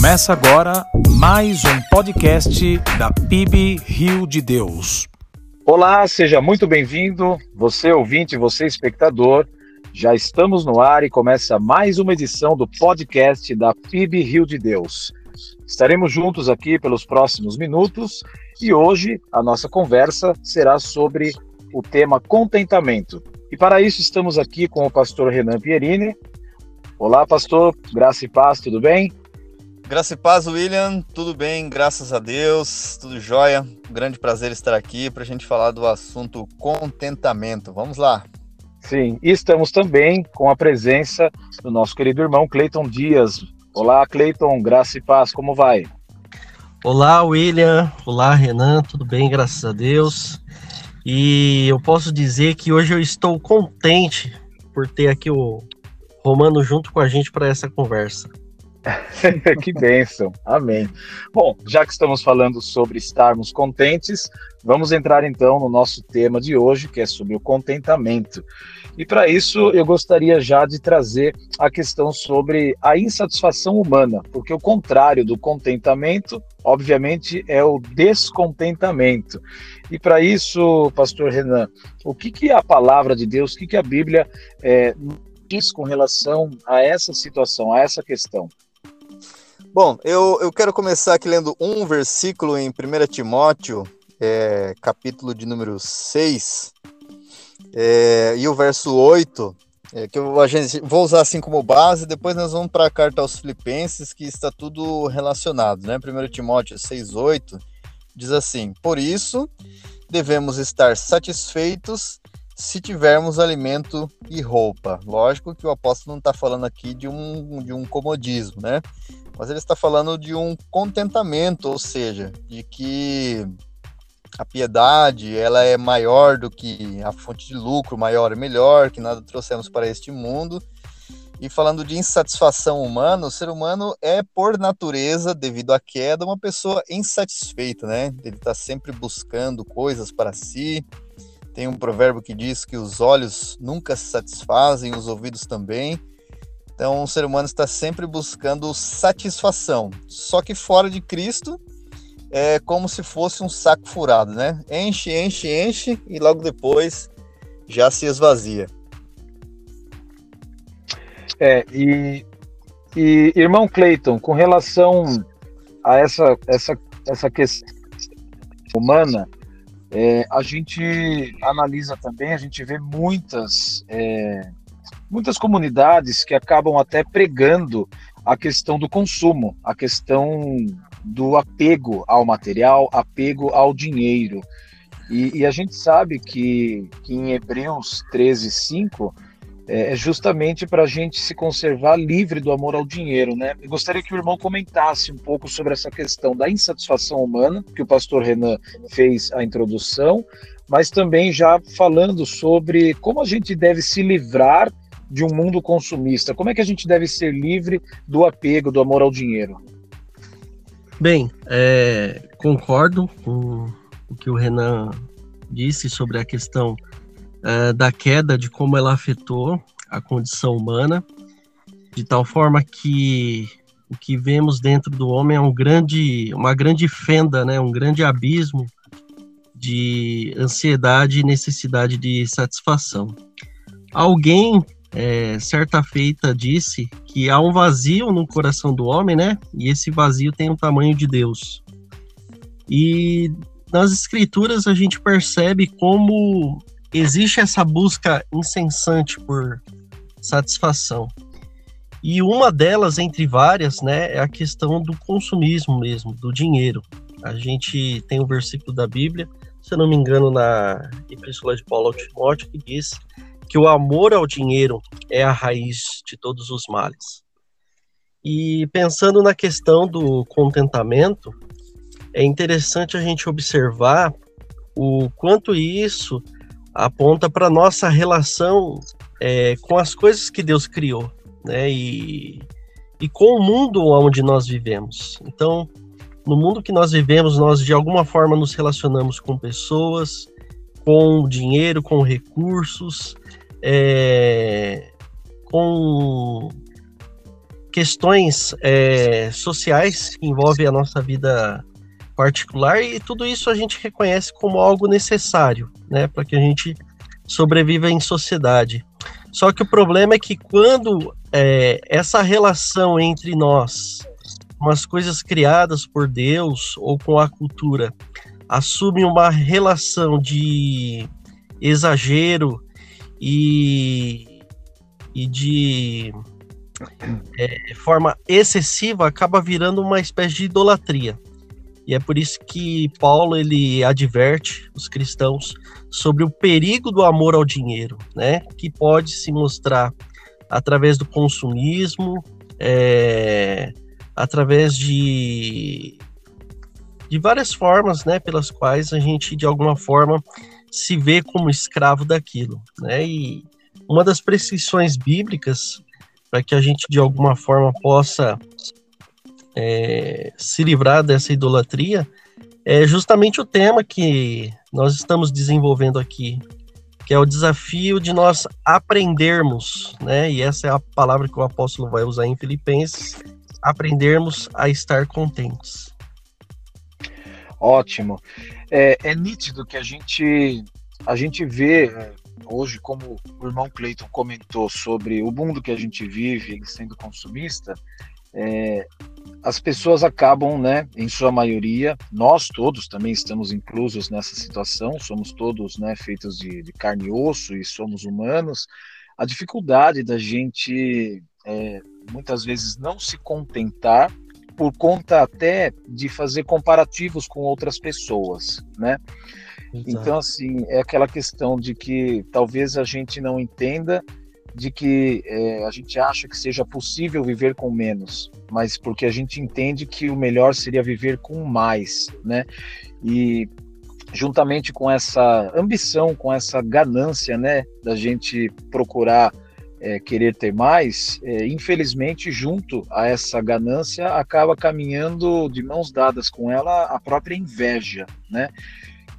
Começa agora mais um podcast da PIB Rio de Deus. Olá, seja muito bem-vindo, você ouvinte, você espectador. Já estamos no ar e começa mais uma edição do podcast da PIB Rio de Deus. Estaremos juntos aqui pelos próximos minutos e hoje a nossa conversa será sobre o tema contentamento. E para isso estamos aqui com o pastor Renan Pierini. Olá, pastor, graça e paz, tudo bem? Graça e paz, William, tudo bem, graças a Deus, tudo jóia. Um grande prazer estar aqui para a gente falar do assunto contentamento. Vamos lá. Sim, e estamos também com a presença do nosso querido irmão Cleiton Dias. Olá, Cleiton, graça e paz, como vai? Olá, William. Olá, Renan, tudo bem, graças a Deus. E eu posso dizer que hoje eu estou contente por ter aqui o Romano junto com a gente para essa conversa. que bênção, amém. Bom, já que estamos falando sobre estarmos contentes, vamos entrar então no nosso tema de hoje, que é sobre o contentamento. E para isso eu gostaria já de trazer a questão sobre a insatisfação humana, porque o contrário do contentamento, obviamente, é o descontentamento. E para isso, Pastor Renan, o que, que a palavra de Deus, o que, que a Bíblia é, diz com relação a essa situação, a essa questão? Bom, eu, eu quero começar aqui lendo um versículo em 1 Timóteo, é, capítulo de número 6, é, e o verso 8, é, que eu vou usar assim como base, depois nós vamos para a carta aos Filipenses, que está tudo relacionado, né? 1 Timóteo 6, 8, diz assim: Por isso devemos estar satisfeitos se tivermos alimento e roupa. Lógico que o apóstolo não está falando aqui de um, de um comodismo, né? Mas ele está falando de um contentamento, ou seja, de que a piedade ela é maior do que a fonte de lucro, maior e melhor, que nada trouxemos para este mundo. E falando de insatisfação humana, o ser humano é, por natureza, devido à queda, uma pessoa insatisfeita, né? Ele está sempre buscando coisas para si. Tem um provérbio que diz que os olhos nunca se satisfazem, os ouvidos também. Então, o ser humano está sempre buscando satisfação. Só que fora de Cristo é como se fosse um saco furado, né? Enche, enche, enche e logo depois já se esvazia. É, e, e irmão Clayton, com relação a essa, essa, essa questão humana, é, a gente analisa também, a gente vê muitas é, muitas comunidades que acabam até pregando a questão do consumo, a questão do apego ao material, apego ao dinheiro. E, e a gente sabe que, que em Hebreus 13, 5 é, é justamente para a gente se conservar livre do amor ao dinheiro, né? Eu gostaria que o irmão comentasse um pouco sobre essa questão da insatisfação humana, que o pastor Renan fez a introdução, mas também já falando sobre como a gente deve se livrar de um mundo consumista? Como é que a gente deve ser livre do apego, do amor ao dinheiro? Bem, é, concordo com o que o Renan disse sobre a questão é, da queda, de como ela afetou a condição humana, de tal forma que o que vemos dentro do homem é um grande, uma grande fenda, né, um grande abismo de ansiedade e necessidade de satisfação. Alguém é, certa feita disse que há um vazio no coração do homem, né? E esse vazio tem o tamanho de Deus. E nas escrituras a gente percebe como existe essa busca incessante por satisfação. E uma delas, entre várias, né, é a questão do consumismo mesmo, do dinheiro. A gente tem um versículo da Bíblia, se eu não me engano, na Epístola de Paulo ao Timóteo, que diz que o amor ao dinheiro é a raiz de todos os males. E pensando na questão do contentamento, é interessante a gente observar o quanto isso aponta para nossa relação é, com as coisas que Deus criou, né? E, e com o mundo onde nós vivemos. Então, no mundo que nós vivemos, nós de alguma forma nos relacionamos com pessoas, com dinheiro, com recursos, é, com questões é, sociais que envolvem a nossa vida particular e tudo isso a gente reconhece como algo necessário, né, para que a gente sobreviva em sociedade. Só que o problema é que quando é, essa relação entre nós, com as coisas criadas por Deus ou com a cultura, assume uma relação de exagero e, e de é, forma excessiva, acaba virando uma espécie de idolatria. E é por isso que Paulo ele adverte os cristãos sobre o perigo do amor ao dinheiro, né? Que pode se mostrar através do consumismo, é, através de, de várias formas, né? Pelas quais a gente de alguma forma se vê como escravo daquilo, né? E uma das prescrições bíblicas para que a gente de alguma forma possa é, se livrar dessa idolatria, é justamente o tema que nós estamos desenvolvendo aqui, que é o desafio de nós aprendermos, né? E essa é a palavra que o apóstolo vai usar em Filipenses, aprendermos a estar contentes. Ótimo. É, é nítido que a gente a gente vê é, hoje, como o irmão Clayton comentou sobre o mundo que a gente vive sendo consumista, é, as pessoas acabam, né, em sua maioria, nós todos também estamos inclusos nessa situação, somos todos, né, feitos de, de carne e osso e somos humanos. A dificuldade da gente é, muitas vezes não se contentar por conta até de fazer comparativos com outras pessoas, né? Exato. Então, assim, é aquela questão de que talvez a gente não entenda de que é, a gente acha que seja possível viver com menos, mas porque a gente entende que o melhor seria viver com mais, né? E juntamente com essa ambição, com essa ganância, né, da gente procurar é, querer ter mais, é, infelizmente, junto a essa ganância, acaba caminhando de mãos dadas com ela a própria inveja, né?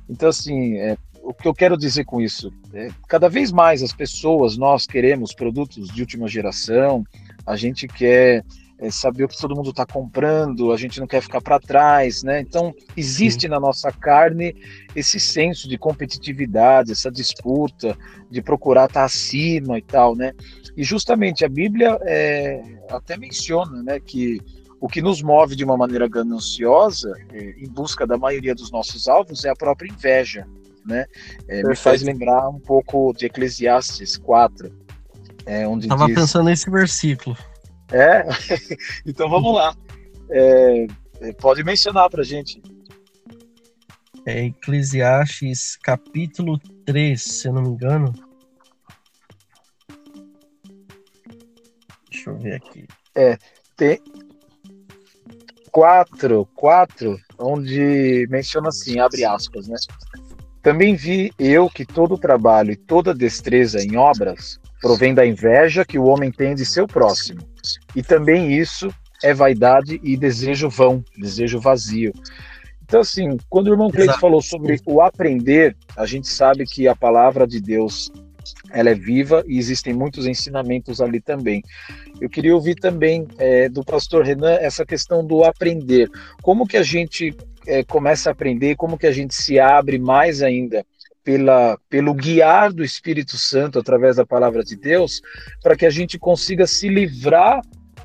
Então, assim, é, o que eu quero dizer com isso? É, cada vez mais as pessoas, nós queremos produtos de última geração, a gente quer é, saber o que todo mundo está comprando, a gente não quer ficar para trás, né? Então, existe Sim. na nossa carne esse senso de competitividade, essa disputa, de procurar estar tá acima e tal, né? E justamente a Bíblia é, até menciona, né, que o que nos move de uma maneira gananciosa, é, em busca da maioria dos nossos alvos, é a própria inveja, né? É, me faz lembrar um pouco de Eclesiastes 4, é, onde Tava diz... pensando nesse versículo. É? então vamos lá. É, pode mencionar para gente. É Eclesiastes capítulo 3, se eu não me engano. Deixa eu ver aqui. É, tem, 4, 4, onde menciona assim, abre aspas, né? Também vi eu que todo trabalho e toda destreza em obras provém da inveja que o homem tem de seu próximo. E também isso é vaidade e desejo vão, desejo vazio. Então, assim, quando o irmão Cleiton falou sobre o aprender, a gente sabe que a palavra de Deus ela é viva e existem muitos ensinamentos ali também. Eu queria ouvir também é, do pastor Renan essa questão do aprender. Como que a gente é, começa a aprender, como que a gente se abre mais ainda pela, pelo guiar do Espírito Santo através da palavra de Deus, para que a gente consiga se livrar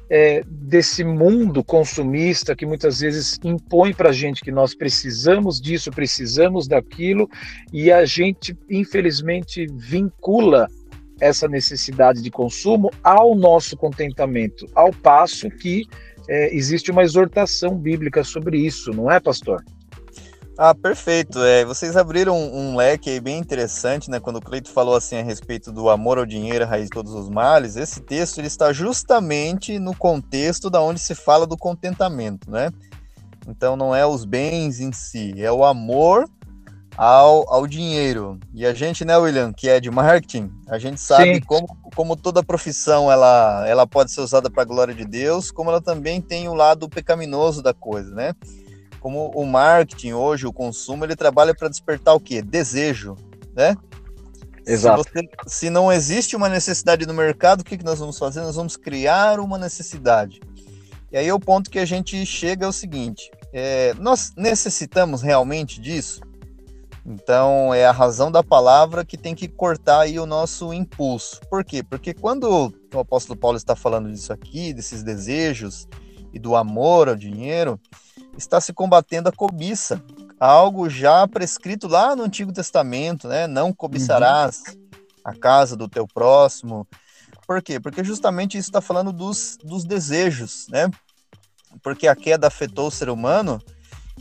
é, desse mundo consumista que muitas vezes impõe para a gente que nós precisamos disso, precisamos daquilo, e a gente, infelizmente, vincula essa necessidade de consumo ao nosso contentamento, ao passo que é, existe uma exortação bíblica sobre isso, não é, pastor? Ah, perfeito. É, vocês abriram um, um leque aí bem interessante, né? Quando o Cleito falou assim a respeito do amor ao dinheiro, a raiz de todos os males, esse texto ele está justamente no contexto da onde se fala do contentamento, né? Então não é os bens em si, é o amor ao, ao dinheiro. E a gente, né, William, que é de marketing, a gente sabe como, como toda profissão ela, ela pode ser usada para a glória de Deus, como ela também tem o lado pecaminoso da coisa, né? Como o marketing hoje, o consumo, ele trabalha para despertar o quê? Desejo, né? Exato. Se, você, se, não existe uma necessidade no mercado, o que, que nós vamos fazer? Nós vamos criar uma necessidade. E aí o ponto que a gente chega é o seguinte: é, nós necessitamos realmente disso? Então é a razão da palavra que tem que cortar aí o nosso impulso. Por quê? Porque quando o apóstolo Paulo está falando disso aqui, desses desejos e do amor ao dinheiro, está se combatendo a cobiça, algo já prescrito lá no Antigo Testamento, né? Não cobiçarás uhum. a casa do teu próximo. Por quê? Porque justamente isso está falando dos, dos desejos, né? Porque a queda afetou o ser humano,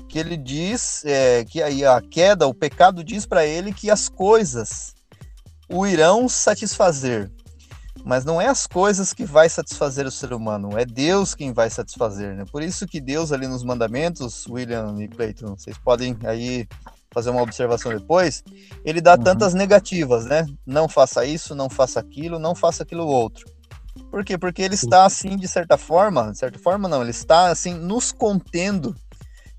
que ele diz é, que aí a queda, o pecado diz para ele que as coisas o irão satisfazer. Mas não é as coisas que vai satisfazer o ser humano, é Deus quem vai satisfazer, né? Por isso que Deus ali nos mandamentos, William e Clayton, vocês podem aí fazer uma observação depois, ele dá uhum. tantas negativas, né? Não faça isso, não faça aquilo, não faça aquilo outro. Por quê? Porque ele está assim, de certa forma, de certa forma não, ele está assim nos contendo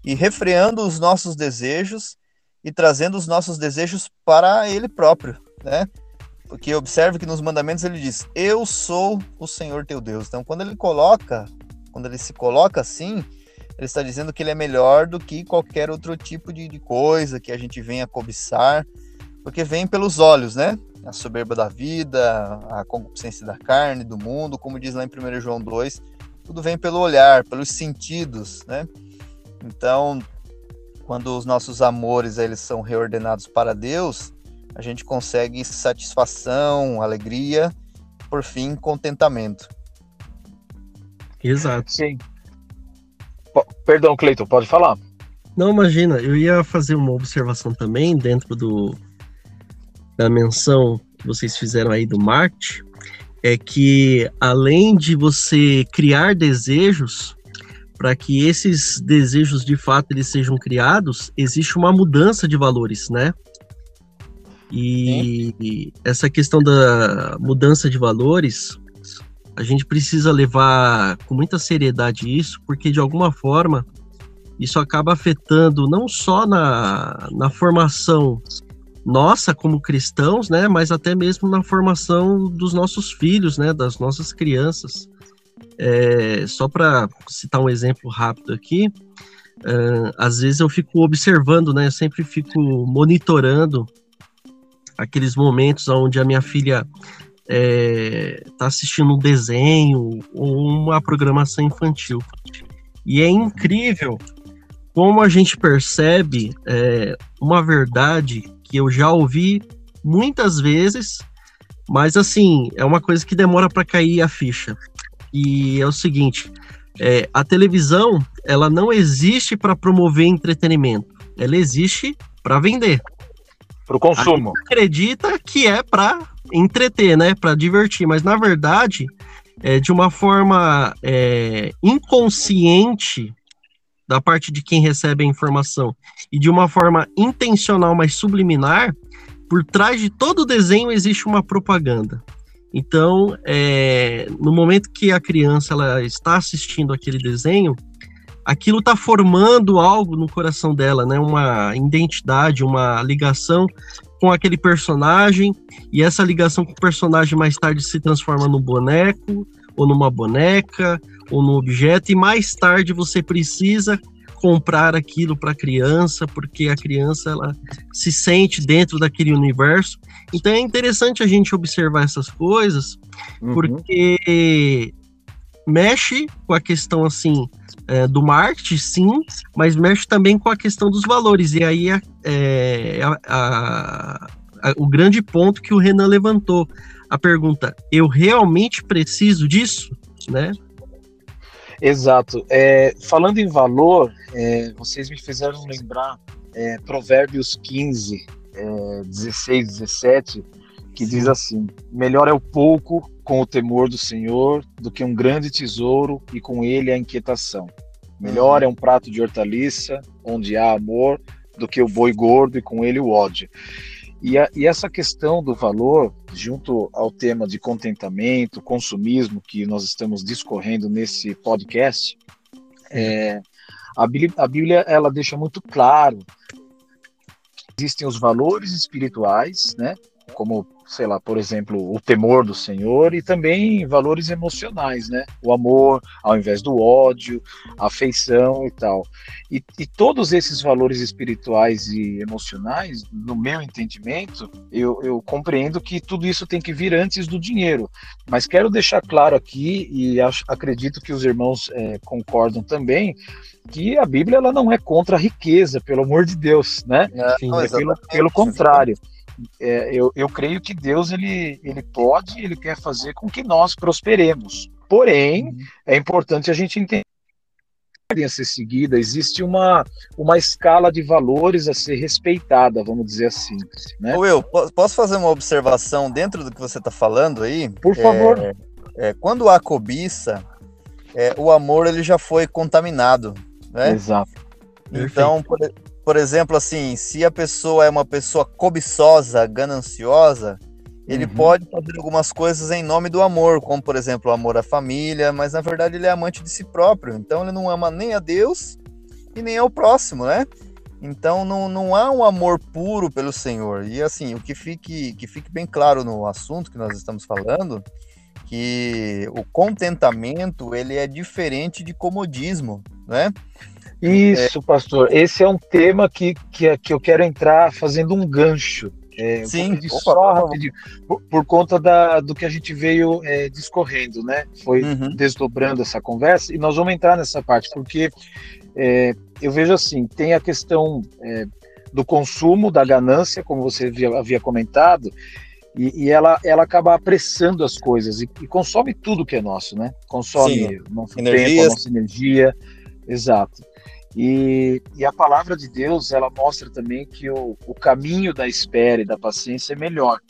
e refreando os nossos desejos e trazendo os nossos desejos para ele próprio, né? Porque observe que nos mandamentos ele diz: Eu sou o Senhor teu Deus. Então, quando ele coloca, quando ele se coloca assim, ele está dizendo que ele é melhor do que qualquer outro tipo de, de coisa que a gente venha cobiçar, porque vem pelos olhos, né? A soberba da vida, a concupiscência da carne, do mundo, como diz lá em 1 João 2, tudo vem pelo olhar, pelos sentidos, né? Então, quando os nossos amores eles são reordenados para Deus, a gente consegue satisfação, alegria, por fim, contentamento. Exato. Sim. P Perdão, Cleiton, pode falar. Não, imagina, eu ia fazer uma observação também dentro do da menção que vocês fizeram aí do Marte, é que além de você criar desejos, para que esses desejos de fato eles sejam criados, existe uma mudança de valores, né? E essa questão da mudança de valores, a gente precisa levar com muita seriedade isso, porque de alguma forma isso acaba afetando não só na, na formação nossa como cristãos, né, mas até mesmo na formação dos nossos filhos, né, das nossas crianças. É, só para citar um exemplo rápido aqui, uh, às vezes eu fico observando, né, eu sempre fico monitorando aqueles momentos onde a minha filha está é, tá assistindo um desenho ou uma programação infantil. E é incrível como a gente percebe é, uma verdade que eu já ouvi muitas vezes, mas assim, é uma coisa que demora para cair a ficha. E é o seguinte: é, a televisão ela não existe para promover entretenimento, ela existe para vender. Para o consumo. acredita que é para entreter, né? Para divertir, mas na verdade, é, de uma forma é, inconsciente da parte de quem recebe a informação e de uma forma intencional, mas subliminar, por trás de todo o desenho existe uma propaganda. Então, é, no momento que a criança ela está assistindo aquele desenho, aquilo está formando algo no coração dela, né? Uma identidade, uma ligação com aquele personagem, e essa ligação com o personagem mais tarde se transforma num boneco, ou numa boneca, ou num objeto, e mais tarde você precisa comprar aquilo para a criança, porque a criança ela se sente dentro daquele universo. Então é interessante a gente observar essas coisas, uhum. porque mexe com a questão assim é, do marketing, sim, mas mexe também com a questão dos valores. E aí é, é a, a, a, o grande ponto que o Renan levantou. A pergunta: eu realmente preciso disso? Né? Exato. É, falando em valor, é, vocês me fizeram lembrar é, Provérbios 15, 16, 17, que diz assim: Melhor é o pouco com o temor do Senhor do que um grande tesouro e com ele a inquietação. Melhor é um prato de hortaliça onde há amor do que o boi gordo e com ele o ódio. E, a, e, essa questão do valor, junto ao tema de contentamento, consumismo que nós estamos discorrendo nesse podcast, é, a, Bíblia, a Bíblia ela deixa muito claro existem os valores espirituais, né? Como sei lá, por exemplo, o temor do Senhor e também valores emocionais, né? O amor ao invés do ódio, a afeição e tal. E, e todos esses valores espirituais e emocionais, no meu entendimento, eu, eu compreendo que tudo isso tem que vir antes do dinheiro. Mas quero deixar claro aqui, e acho, acredito que os irmãos é, concordam também, que a Bíblia ela não é contra a riqueza, pelo amor de Deus, né? Não, é pelo, pelo contrário é, eu, eu creio que Deus ele, ele pode, ele quer fazer com que nós prosperemos. Porém, uhum. é importante a gente entender a ser seguida, existe uma, uma escala de valores a ser respeitada, vamos dizer assim. Né? Will, posso fazer uma observação dentro do que você está falando aí? Por favor. É, é, quando há cobiça, é, o amor ele já foi contaminado. Né? Exato. Então, por, por exemplo, assim, se a pessoa é uma pessoa cobiçosa, gananciosa, ele uhum. pode fazer algumas coisas em nome do amor, como por exemplo o amor à família, mas na verdade ele é amante de si próprio, então ele não ama nem a Deus e nem ao próximo, né? Então não, não há um amor puro pelo Senhor. E assim, o que fique, que fique bem claro no assunto que nós estamos falando, que o contentamento ele é diferente de comodismo, né? Isso, pastor. Esse é um tema que, que, que eu quero entrar fazendo um gancho. É, Sim, opa, só rapidinho, por, por, conta da, do que a gente veio é, discorrendo, né? Foi uhum. desdobrando essa conversa e nós vamos entrar nessa parte, porque é, eu vejo assim: tem a questão é, do consumo, da ganância, como você havia, havia comentado, e, e, ela, ela acaba apressando as coisas e, e, consome tudo que é nosso, né? Consome o nosso tempo, a nossa energia. Exato. E, e, a palavra de Deus, ela mostra também que o, o caminho da espera e da paciência é melhor.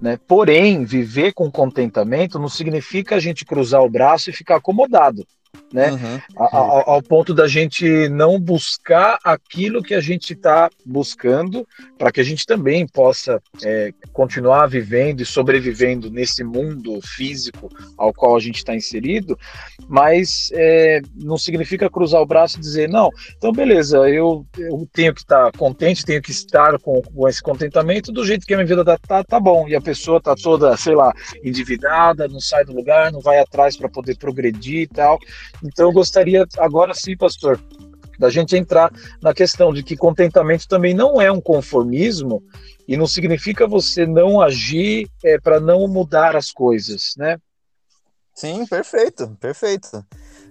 Né? Porém, viver com contentamento não significa a gente cruzar o braço e ficar acomodado né? Uhum. Ao, ao, ponto da gente não buscar aquilo que a gente está buscando, para que a gente também possa é, continuar vivendo e sobrevivendo nesse mundo físico ao qual a gente está inserido, mas é, não significa cruzar o braço e dizer, não, então beleza, eu, eu tenho que estar tá contente, tenho que estar com, com, esse contentamento do jeito que a minha vida está, tá, tá bom, e a pessoa está toda, sei lá, endividada, não sai do lugar, não vai atrás para poder progredir e tal. Então, eu gostaria, agora sim, pastor, da gente entrar na questão de que contentamento também não é um conformismo e não significa você não agir é, para não mudar as coisas, né? Sim, perfeito, perfeito.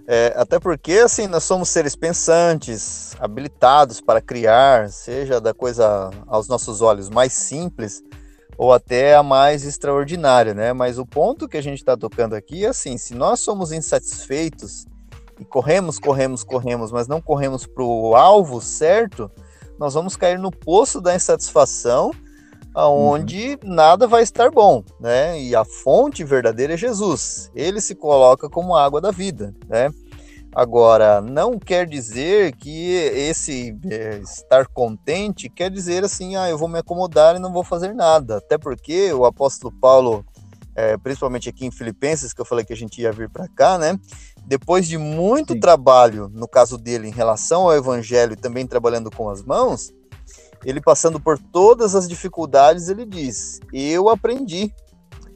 É, até porque, assim, nós somos seres pensantes, habilitados para criar, seja da coisa aos nossos olhos mais simples ou até a mais extraordinária, né? Mas o ponto que a gente está tocando aqui é assim: se nós somos insatisfeitos e corremos, corremos, corremos, mas não corremos para o alvo certo, nós vamos cair no poço da insatisfação, aonde uhum. nada vai estar bom, né? E a fonte verdadeira é Jesus. Ele se coloca como a água da vida, né? Agora, não quer dizer que esse é, estar contente quer dizer assim, ah, eu vou me acomodar e não vou fazer nada. Até porque o apóstolo Paulo, é, principalmente aqui em Filipenses, que eu falei que a gente ia vir para cá, né? Depois de muito Sim. trabalho, no caso dele, em relação ao evangelho e também trabalhando com as mãos, ele passando por todas as dificuldades, ele diz: Eu aprendi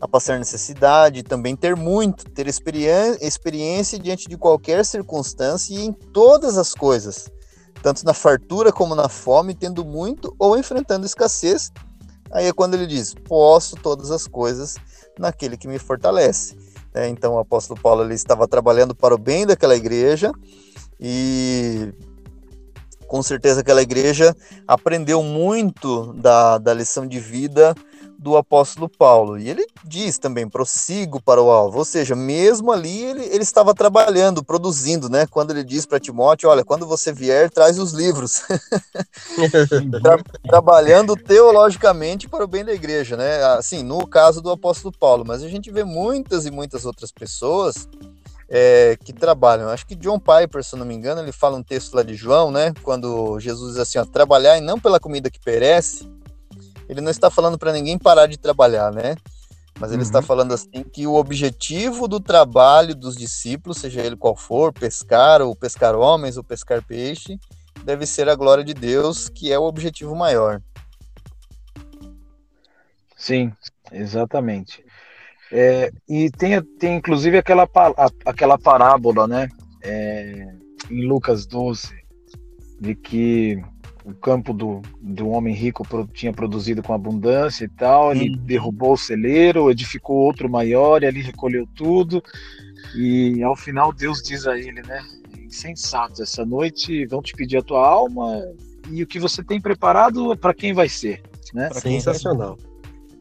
a passar necessidade, também ter muito, ter experiência, experiência diante de qualquer circunstância e em todas as coisas, tanto na fartura como na fome, tendo muito ou enfrentando escassez. Aí é quando ele diz: Posso todas as coisas naquele que me fortalece. É, então o apóstolo Paulo ele estava trabalhando para o bem daquela igreja e com certeza aquela igreja aprendeu muito da, da lição de vida do apóstolo Paulo. E ele diz também, prossigo para o alvo. Ou seja, mesmo ali ele, ele estava trabalhando, produzindo, né? Quando ele diz para Timóteo, olha, quando você vier, traz os livros. Tra trabalhando teologicamente para o bem da igreja, né? Assim, no caso do apóstolo Paulo. Mas a gente vê muitas e muitas outras pessoas é, que trabalham. Acho que John Piper, se não me engano, ele fala um texto lá de João, né? Quando Jesus diz assim, ó, trabalhar e não pela comida que perece, ele não está falando para ninguém parar de trabalhar, né? Mas ele uhum. está falando assim que o objetivo do trabalho dos discípulos, seja ele qual for, pescar ou pescar homens ou pescar peixe, deve ser a glória de Deus, que é o objetivo maior. Sim, exatamente. É, e tem, tem inclusive aquela, aquela parábola, né, é, em Lucas 12, de que o campo do, do homem rico tinha produzido com abundância e tal, ele hum. derrubou o celeiro, edificou outro maior e ali recolheu tudo, e ao final Deus diz a ele, né, insensato, essa noite vão te pedir a tua alma e o que você tem preparado para quem vai ser, né? Sensacional.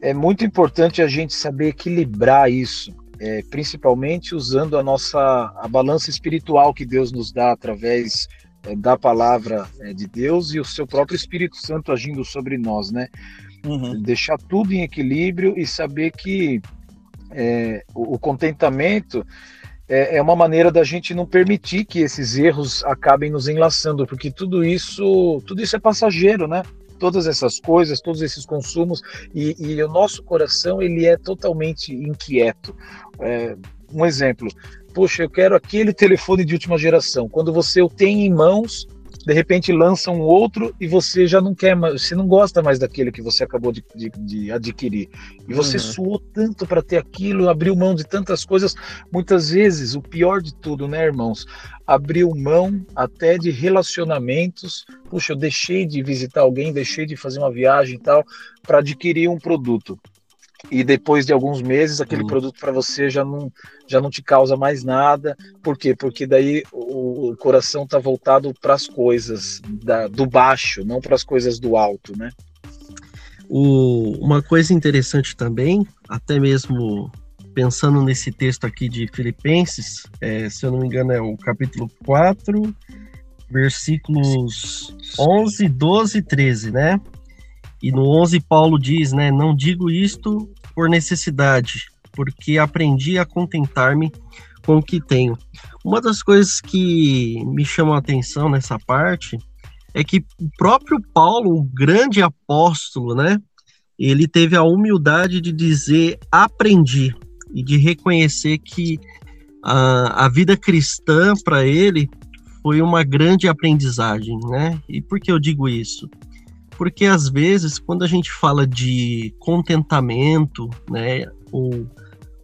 É muito importante a gente saber equilibrar isso, é, principalmente usando a nossa a balança espiritual que Deus nos dá através é, da palavra é, de Deus e o seu próprio Espírito Santo agindo sobre nós, né? Uhum. Deixar tudo em equilíbrio e saber que é, o, o, contentamento é, é, uma maneira da gente não permitir que esses erros acabem nos enlaçando, porque tudo isso, tudo isso é passageiro, né? todas essas coisas, todos esses consumos, e, e o nosso coração ele é totalmente inquieto. É, um exemplo, poxa, eu quero aquele telefone de última geração. Quando você o tem em mãos, de repente lança um outro e você já não quer mais, você não gosta mais daquele que você acabou de, de, de adquirir. E você uhum. suou tanto para ter aquilo, abriu mão de tantas coisas. Muitas vezes, o pior de tudo, né, irmãos? Abriu mão até de relacionamentos. Puxa, eu deixei de visitar alguém, deixei de fazer uma viagem e tal, para adquirir um produto e depois de alguns meses aquele uhum. produto para você já não, já não te causa mais nada. Por quê? Porque daí o, o coração está voltado para as coisas da, do baixo, não para as coisas do alto, né? O, uma coisa interessante também, até mesmo pensando nesse texto aqui de Filipenses, é, se eu não me engano é o capítulo 4, versículos 11, 12 e 13, né? E no 11 Paulo diz, né, não digo isto por necessidade, porque aprendi a contentar-me com o que tenho. Uma das coisas que me chamam a atenção nessa parte é que o próprio Paulo, o grande apóstolo, né, ele teve a humildade de dizer aprendi e de reconhecer que a, a vida cristã para ele foi uma grande aprendizagem, né? E por que eu digo isso? Porque às vezes quando a gente fala de contentamento, né, ou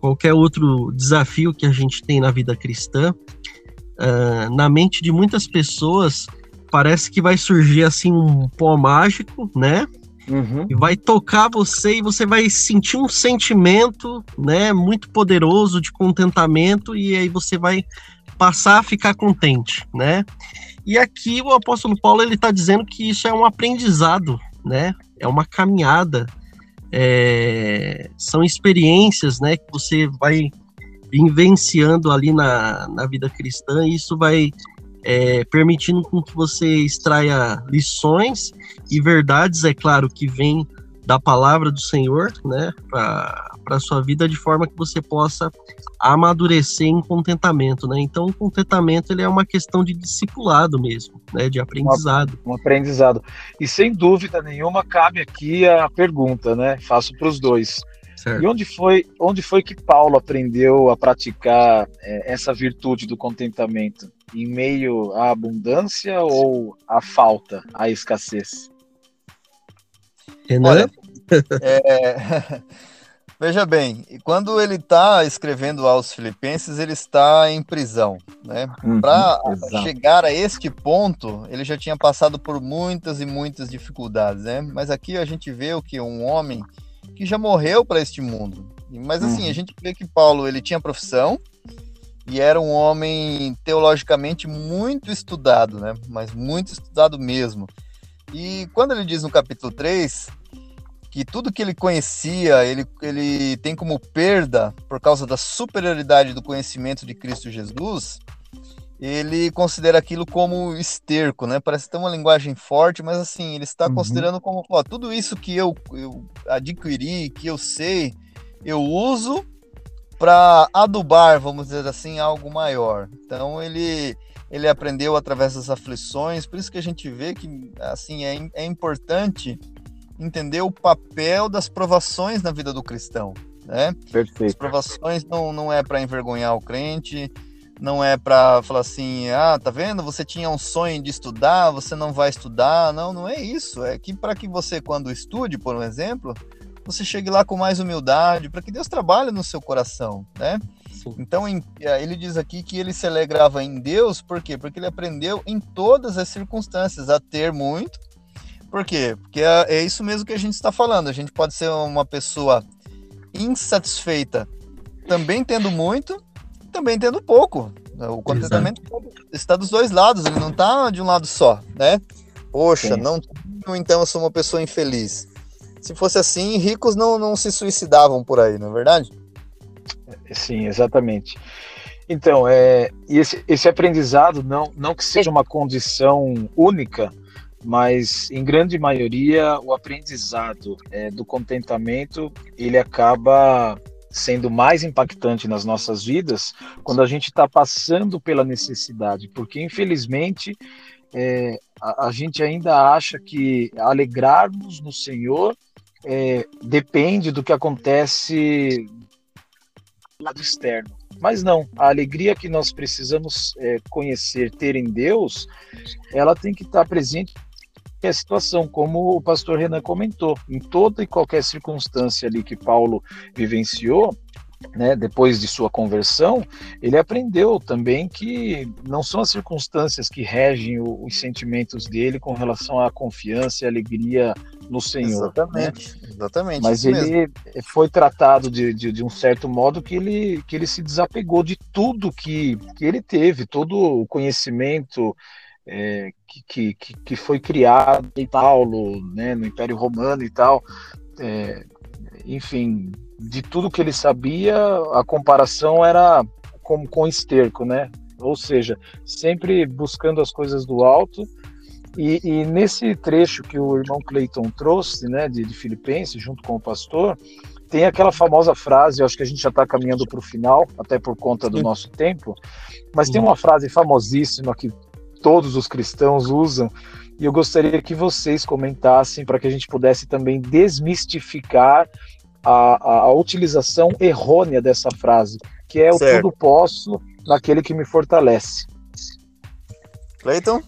qualquer outro desafio que a gente tem na vida cristã, uh, na mente de muitas pessoas parece que vai surgir assim um pó mágico, né? Uhum. E vai tocar você e você vai sentir um sentimento, né, muito poderoso de contentamento e aí você vai passar a ficar contente, né? E aqui o apóstolo Paulo ele está dizendo que isso é um aprendizado, né? É uma caminhada, é... são experiências, né? Que você vai vivenciando ali na, na vida cristã e isso vai é, permitindo com que você extraia lições e verdades, é claro, que vem da palavra do Senhor, né, para a sua vida de forma que você possa amadurecer em contentamento, né? Então, o contentamento ele é uma questão de discipulado mesmo, né, de aprendizado. Um, um aprendizado. E sem dúvida nenhuma cabe aqui a pergunta, né? Faço para os dois. Certo. E onde foi, onde foi que Paulo aprendeu a praticar é, essa virtude do contentamento? Em meio à abundância ou à falta, à escassez? Renan? Olha, é, veja bem, quando ele está escrevendo aos Filipenses, ele está em prisão, né? Uhum, Para chegar a este ponto, ele já tinha passado por muitas e muitas dificuldades, né? Mas aqui a gente vê o que um homem que já morreu para este mundo. Mas assim, uhum. a gente vê que Paulo ele tinha profissão e era um homem teologicamente muito estudado, né? Mas muito estudado mesmo. E quando ele diz no capítulo 3 que tudo que ele conhecia, ele, ele tem como perda por causa da superioridade do conhecimento de Cristo Jesus, ele considera aquilo como esterco, né? Parece ter uma linguagem forte, mas assim, ele está uhum. considerando como, ó, tudo isso que eu, eu adquiri, que eu sei, eu uso para adubar, vamos dizer assim, algo maior. Então ele ele aprendeu através das aflições, por isso que a gente vê que assim é, é importante entender o papel das provações na vida do cristão, né? Perfeito. As provações não, não é para envergonhar o crente, não é para falar assim, ah, tá vendo? Você tinha um sonho de estudar, você não vai estudar. Não, não é isso. É que para que você, quando estude, por um exemplo, você chegue lá com mais humildade, para que Deus trabalhe no seu coração, né? Sim. Então, em, é, ele diz aqui que ele se alegrava em Deus, por quê? Porque ele aprendeu em todas as circunstâncias a ter muito. Por quê? Porque é, é isso mesmo que a gente está falando. A gente pode ser uma pessoa insatisfeita também tendo muito, também tendo pouco. O contentamento Exato. está dos dois lados, ele não está de um lado só, né? Poxa, Sim. não então eu sou uma pessoa infeliz. Se fosse assim, ricos não, não se suicidavam por aí, não é verdade? Sim, exatamente. Então, é, esse, esse aprendizado, não, não que seja uma condição única, mas em grande maioria o aprendizado é, do contentamento ele acaba sendo mais impactante nas nossas vidas quando a gente está passando pela necessidade, porque infelizmente é, a, a, gente ainda acha que alegrarmos no Senhor é, depende do que acontece lado externo. Mas não, a alegria que nós precisamos é, conhecer, ter em Deus, ela tem que estar presente a situação, como o pastor Renan comentou, em toda e qualquer circunstância ali que Paulo vivenciou, né, depois de sua conversão, ele aprendeu também que não são as circunstâncias que regem os sentimentos dele com relação à confiança e alegria no Senhor. Exatamente, né? exatamente. Mas ele mesmo. foi tratado de, de, de, um certo modo que ele, que ele se desapegou de tudo que, que ele teve, todo o conhecimento é, que, que, que foi criado em Paulo, né, no Império Romano e tal. É, enfim, de tudo que ele sabia, a comparação era com, com esterco, né? Ou seja, sempre buscando as coisas do alto. E, e nesse trecho que o irmão Clayton trouxe, né, de, de Filipenses, junto com o pastor, tem aquela famosa frase, eu acho que a gente já está caminhando para o final, até por conta do nosso tempo, mas tem uma frase famosíssima que todos os cristãos usam, e eu gostaria que vocês comentassem para que a gente pudesse também desmistificar a, a, a utilização errônea dessa frase, que é o certo. tudo posso naquele que me fortalece. Cleiton?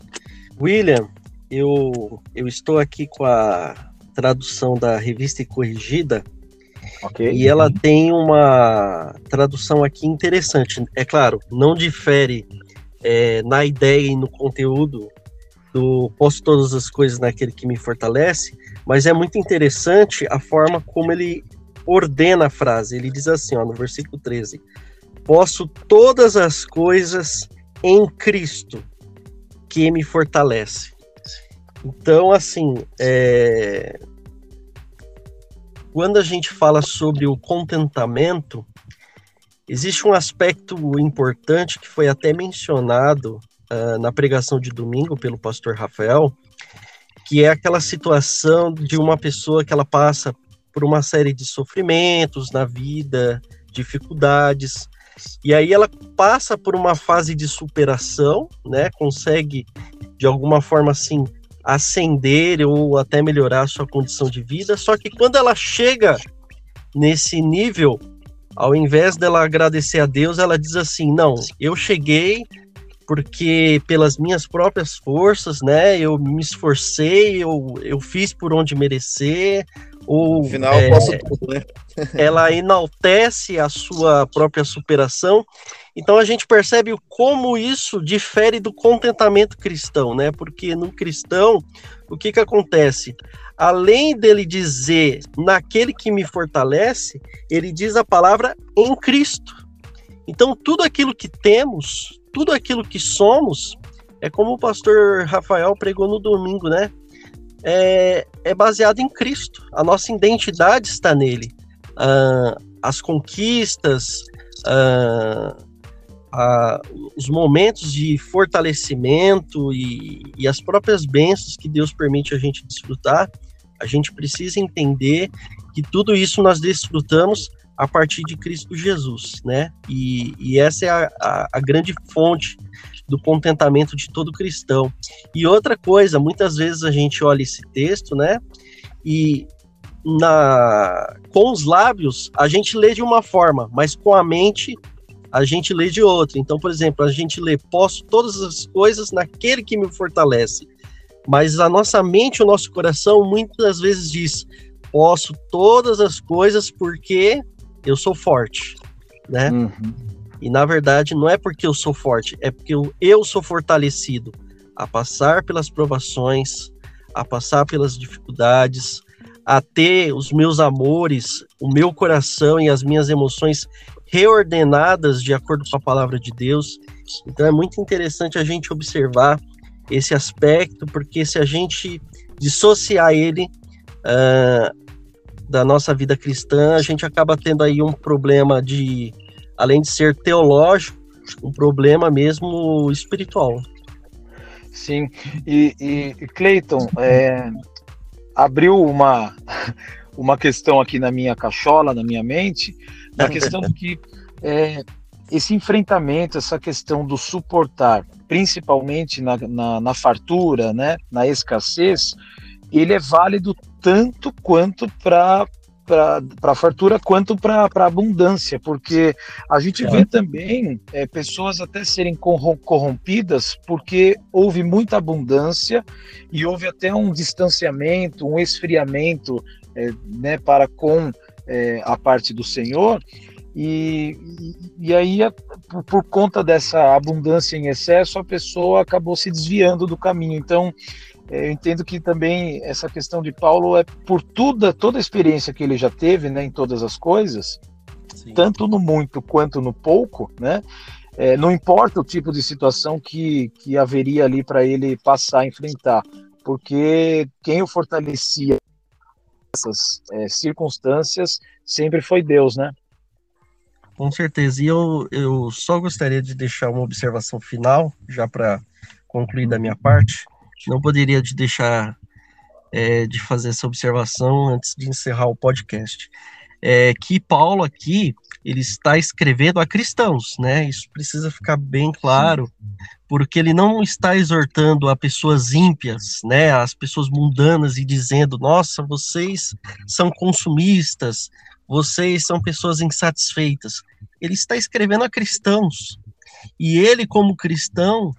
William, eu, eu estou aqui com a tradução da revista corrigida okay. e ela tem uma tradução aqui interessante. É claro, não difere é, na ideia e no conteúdo do posso todas as coisas naquele que me fortalece, mas é muito interessante a forma como ele ordena a frase. Ele diz assim, ó, no versículo 13: Posso todas as coisas em Cristo que me fortalece. Então, assim, é... quando a gente fala sobre o contentamento, existe um aspecto importante que foi até mencionado uh, na pregação de domingo pelo pastor Rafael, que é aquela situação de uma pessoa que ela passa por uma série de sofrimentos na vida, dificuldades, e aí ela passa por uma fase de superação, né? Consegue de alguma forma assim ascender ou até melhorar a sua condição de vida. Só que quando ela chega nesse nível, ao invés dela agradecer a Deus, ela diz assim: "Não, eu cheguei porque pelas minhas próprias forças, né? Eu me esforcei, eu, eu fiz por onde merecer, ou Afinal, é, tudo, né? ela enaltece a sua própria superação. Então a gente percebe como isso difere do contentamento cristão, né? Porque no cristão, o que que acontece? Além dele dizer naquele que me fortalece, ele diz a palavra em Cristo. Então tudo aquilo que temos, tudo aquilo que somos, é como o pastor Rafael pregou no domingo, né? É, é baseado em Cristo. A nossa identidade está nele. Uh, as conquistas, uh, os momentos de fortalecimento e, e, as próprias bênçãos que Deus permite a gente desfrutar, a gente precisa entender que tudo isso nós desfrutamos a partir de Cristo Jesus, né? E, e essa é a, a, a grande fonte do contentamento de todo cristão. E outra coisa, muitas vezes a gente olha esse texto, né? E na com os lábios a gente lê de uma forma, mas com a mente a gente lê de outra. Então, por exemplo, a gente lê posso todas as coisas naquele que me fortalece. Mas a nossa mente, o nosso coração muitas vezes diz posso todas as coisas porque eu sou forte, né? Uhum. E na verdade não é porque eu sou forte, é porque eu, eu sou fortalecido a passar pelas provações, a passar pelas dificuldades, a ter os meus amores, o meu coração e as minhas emoções reordenadas de acordo com a palavra de Deus. Então é muito interessante a gente observar esse aspecto, porque se a gente dissociar ele uh, da nossa vida cristã, a gente acaba tendo aí um problema de, além de ser teológico, um problema mesmo espiritual. Sim, e, e Cleiton, é, abriu uma, uma questão aqui na minha cachola, na minha mente, na questão de que é, esse enfrentamento, essa questão do suportar, principalmente na, na, na fartura, né, na escassez, ele é válido tanto quanto para para a fartura quanto para a abundância, porque a gente vê também é, pessoas até serem corrompidas porque houve muita abundância e houve até um distanciamento, um esfriamento é, né, para com é, a parte do Senhor. E, e, aí, por, por conta dessa abundância em excesso, a pessoa acabou se desviando do caminho. Então, é, eu entendo que também essa questão de Paulo é por toda, toda a experiência que ele já teve né, em todas as coisas, Sim. tanto no muito quanto no pouco, né? É, não importa o tipo de situação que, que haveria ali para ele passar a enfrentar, porque quem o fortalecia essas é, circunstâncias sempre foi Deus, né? Com certeza. E eu, eu só gostaria de deixar uma observação final, já para concluir da minha parte não poderia te deixar é, de fazer essa observação antes de encerrar o podcast. É, que Paulo aqui ele está escrevendo a cristãos, né? Isso precisa ficar bem claro, porque ele não está exortando a pessoas ímpias, né? As pessoas mundanas e dizendo: "Nossa, vocês são consumistas, vocês são pessoas insatisfeitas". Ele está escrevendo a cristãos. E ele como cristão,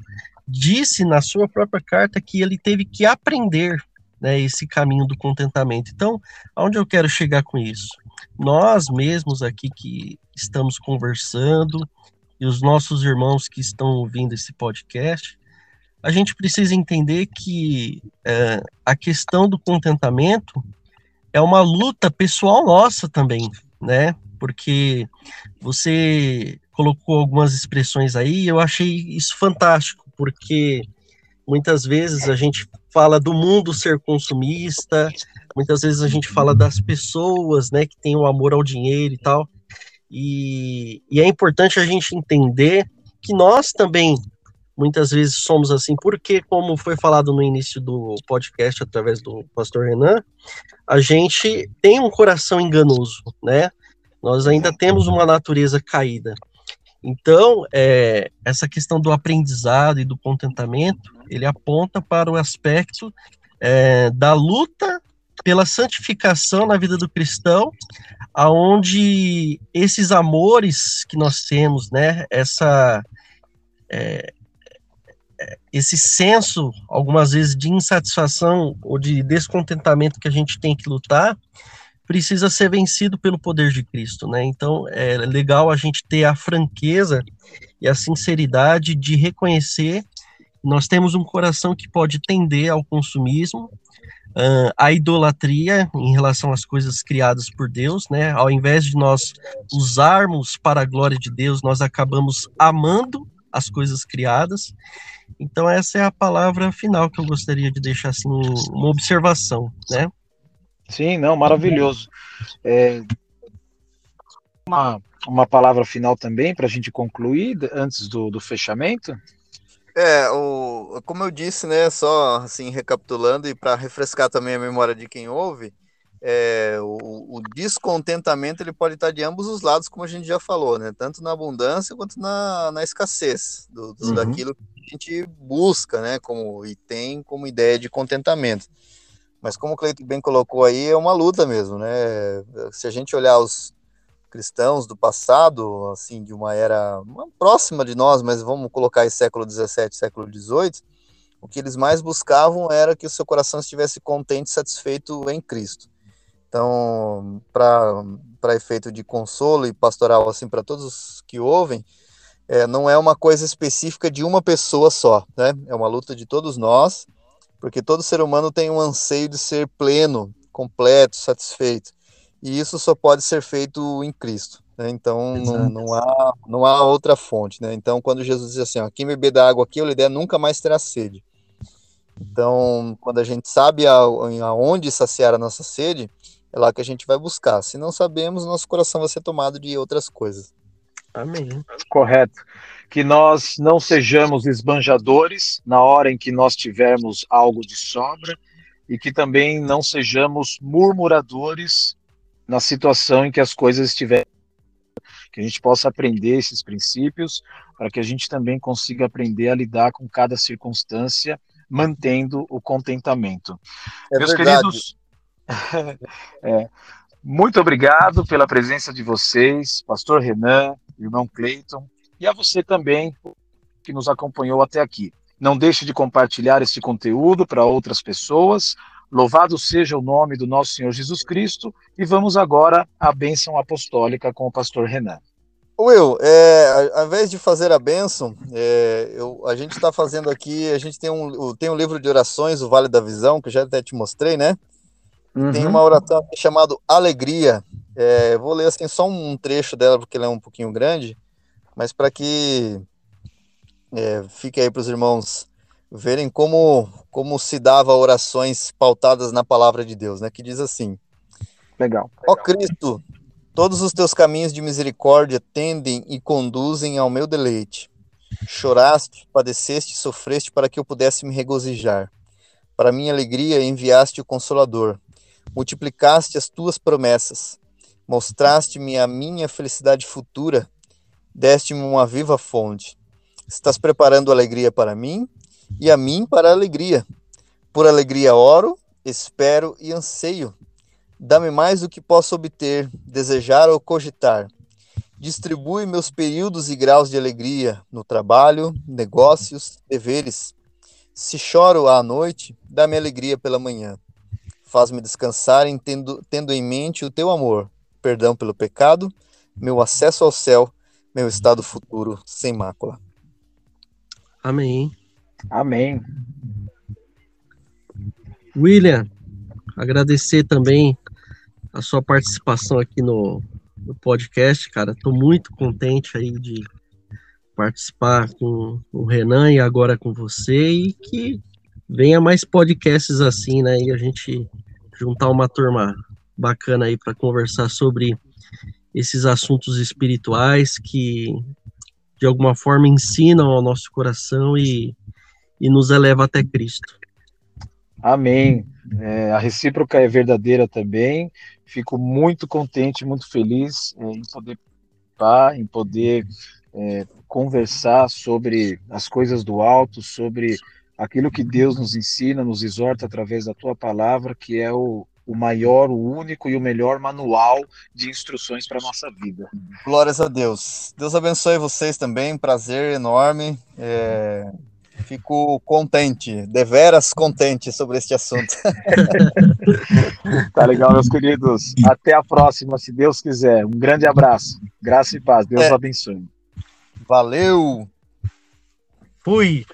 disse na sua própria carta que ele teve que aprender né, esse caminho do contentamento. Então, aonde eu quero chegar com isso? Nós mesmos aqui que estamos conversando e os nossos irmãos que estão ouvindo esse podcast, a gente precisa entender que é, a questão do contentamento é uma luta pessoal nossa também, né? Porque você colocou algumas expressões aí, eu achei isso fantástico porque muitas vezes a gente fala do mundo ser consumista, muitas vezes a gente fala das pessoas, né, que têm o amor ao dinheiro e tal, e, e é importante a gente entender que nós também muitas vezes somos assim, porque, como foi falado no início do podcast através do pastor Renan, a gente tem um coração enganoso, né? Nós ainda temos uma natureza caída. Então, é, essa questão do aprendizado e do contentamento, ele aponta para o aspecto é, da luta pela santificação na vida do cristão, aonde esses amores que nós temos, né, essa é, é esse senso, algumas vezes, de insatisfação ou de descontentamento que a gente tem que lutar, precisa ser vencido pelo poder de Cristo, né? Então é legal a gente ter a franqueza e a sinceridade de reconhecer nós temos um coração que pode tender ao consumismo, uh, à idolatria em relação às coisas criadas por Deus, né? Ao invés de nós usarmos para a glória de Deus, nós acabamos amando as coisas criadas. Então essa é a palavra final que eu gostaria de deixar assim uma observação, né? Sim, não, maravilhoso. É, uma, uma palavra final também para a gente concluir antes do, do fechamento? É, o, como eu disse, né, só assim recapitulando e para refrescar também a memória de quem ouve, é, o, o, descontentamento ele pode estar de ambos os lados, como a gente já falou, né, tanto na abundância quanto na, na escassez do, do uhum. daquilo que a gente busca, né, como e tem como ideia de contentamento. Mas como o Cleiton bem colocou aí, é uma luta mesmo, né? Se a gente olhar os cristãos do passado, assim, de uma era próxima de nós, mas vamos colocar aí século XVII, século XVIII, o que eles mais buscavam era que o seu coração estivesse contente satisfeito em Cristo. Então, para efeito de consolo e pastoral, assim, para todos os que ouvem, é, não é uma coisa específica de uma pessoa só, né? É uma luta de todos nós, porque todo ser humano tem um anseio de ser pleno, completo, satisfeito. E isso só pode ser feito em Cristo. Né? Então não, não, há, não há outra fonte. Né? Então, quando Jesus diz assim: ó, quem beber da água aqui, eu lhe der, nunca mais terá sede. Então, quando a gente sabe aonde saciar a nossa sede, é lá que a gente vai buscar. Se não sabemos, nosso coração vai ser tomado de outras coisas. Amém. Correto. Que nós não sejamos esbanjadores na hora em que nós tivermos algo de sobra e que também não sejamos murmuradores na situação em que as coisas estiverem. Que a gente possa aprender esses princípios para que a gente também consiga aprender a lidar com cada circunstância, mantendo o contentamento. É Meus verdade. queridos, é, muito obrigado pela presença de vocês, Pastor Renan, irmão Cleiton, e a você também que nos acompanhou até aqui. Não deixe de compartilhar este conteúdo para outras pessoas. Louvado seja o nome do nosso Senhor Jesus Cristo. E vamos agora à bênção apostólica com o pastor Renan. Will, é, ao invés de fazer a bênção, é, eu, a gente está fazendo aqui, a gente tem um, tem um livro de orações, o Vale da Visão, que eu já até te mostrei, né? Uhum. Tem uma oração aqui chamada Alegria. É, vou ler assim só um trecho dela, porque ela é um pouquinho grande, mas para que é, fique aí para os irmãos verem como, como se dava orações pautadas na palavra de Deus, né? Que diz assim: Legal. Ó Cristo, todos os teus caminhos de misericórdia tendem e conduzem ao meu deleite. Choraste, padeceste e sofreste para que eu pudesse me regozijar. Para minha alegria enviaste o Consolador. Multiplicaste as tuas promessas. Mostraste-me a minha felicidade futura. Deste-me uma viva fonte. Estás preparando alegria para mim e a mim para alegria. Por alegria oro, espero e anseio. Dá-me mais do que posso obter, desejar ou cogitar. Distribui meus períodos e graus de alegria no trabalho, negócios, deveres. Se choro à noite, dá-me alegria pela manhã. Faz-me descansar tendo, tendo em mente o teu amor, perdão pelo pecado, meu acesso ao céu, meu estado futuro sem mácula. Amém. Amém. William, agradecer também a sua participação aqui no, no podcast, cara. Estou muito contente aí de participar com o Renan e agora com você e que venha mais podcasts assim, né? E a gente juntar uma turma bacana aí para conversar sobre esses assuntos espirituais que de alguma forma ensinam ao nosso coração e, e nos eleva até Cristo. Amém. É, a recíproca é verdadeira também. Fico muito contente, muito feliz é, em poder em poder é, conversar sobre as coisas do alto, sobre aquilo que Deus nos ensina, nos exorta através da tua palavra, que é o, o maior, o único e o melhor manual de instruções para a nossa vida. Glórias a Deus. Deus abençoe vocês também, prazer enorme. É, fico contente, deveras contente sobre este assunto. tá legal, meus queridos. Até a próxima, se Deus quiser. Um grande abraço. Graça e paz. Deus é. abençoe. Valeu! Fui!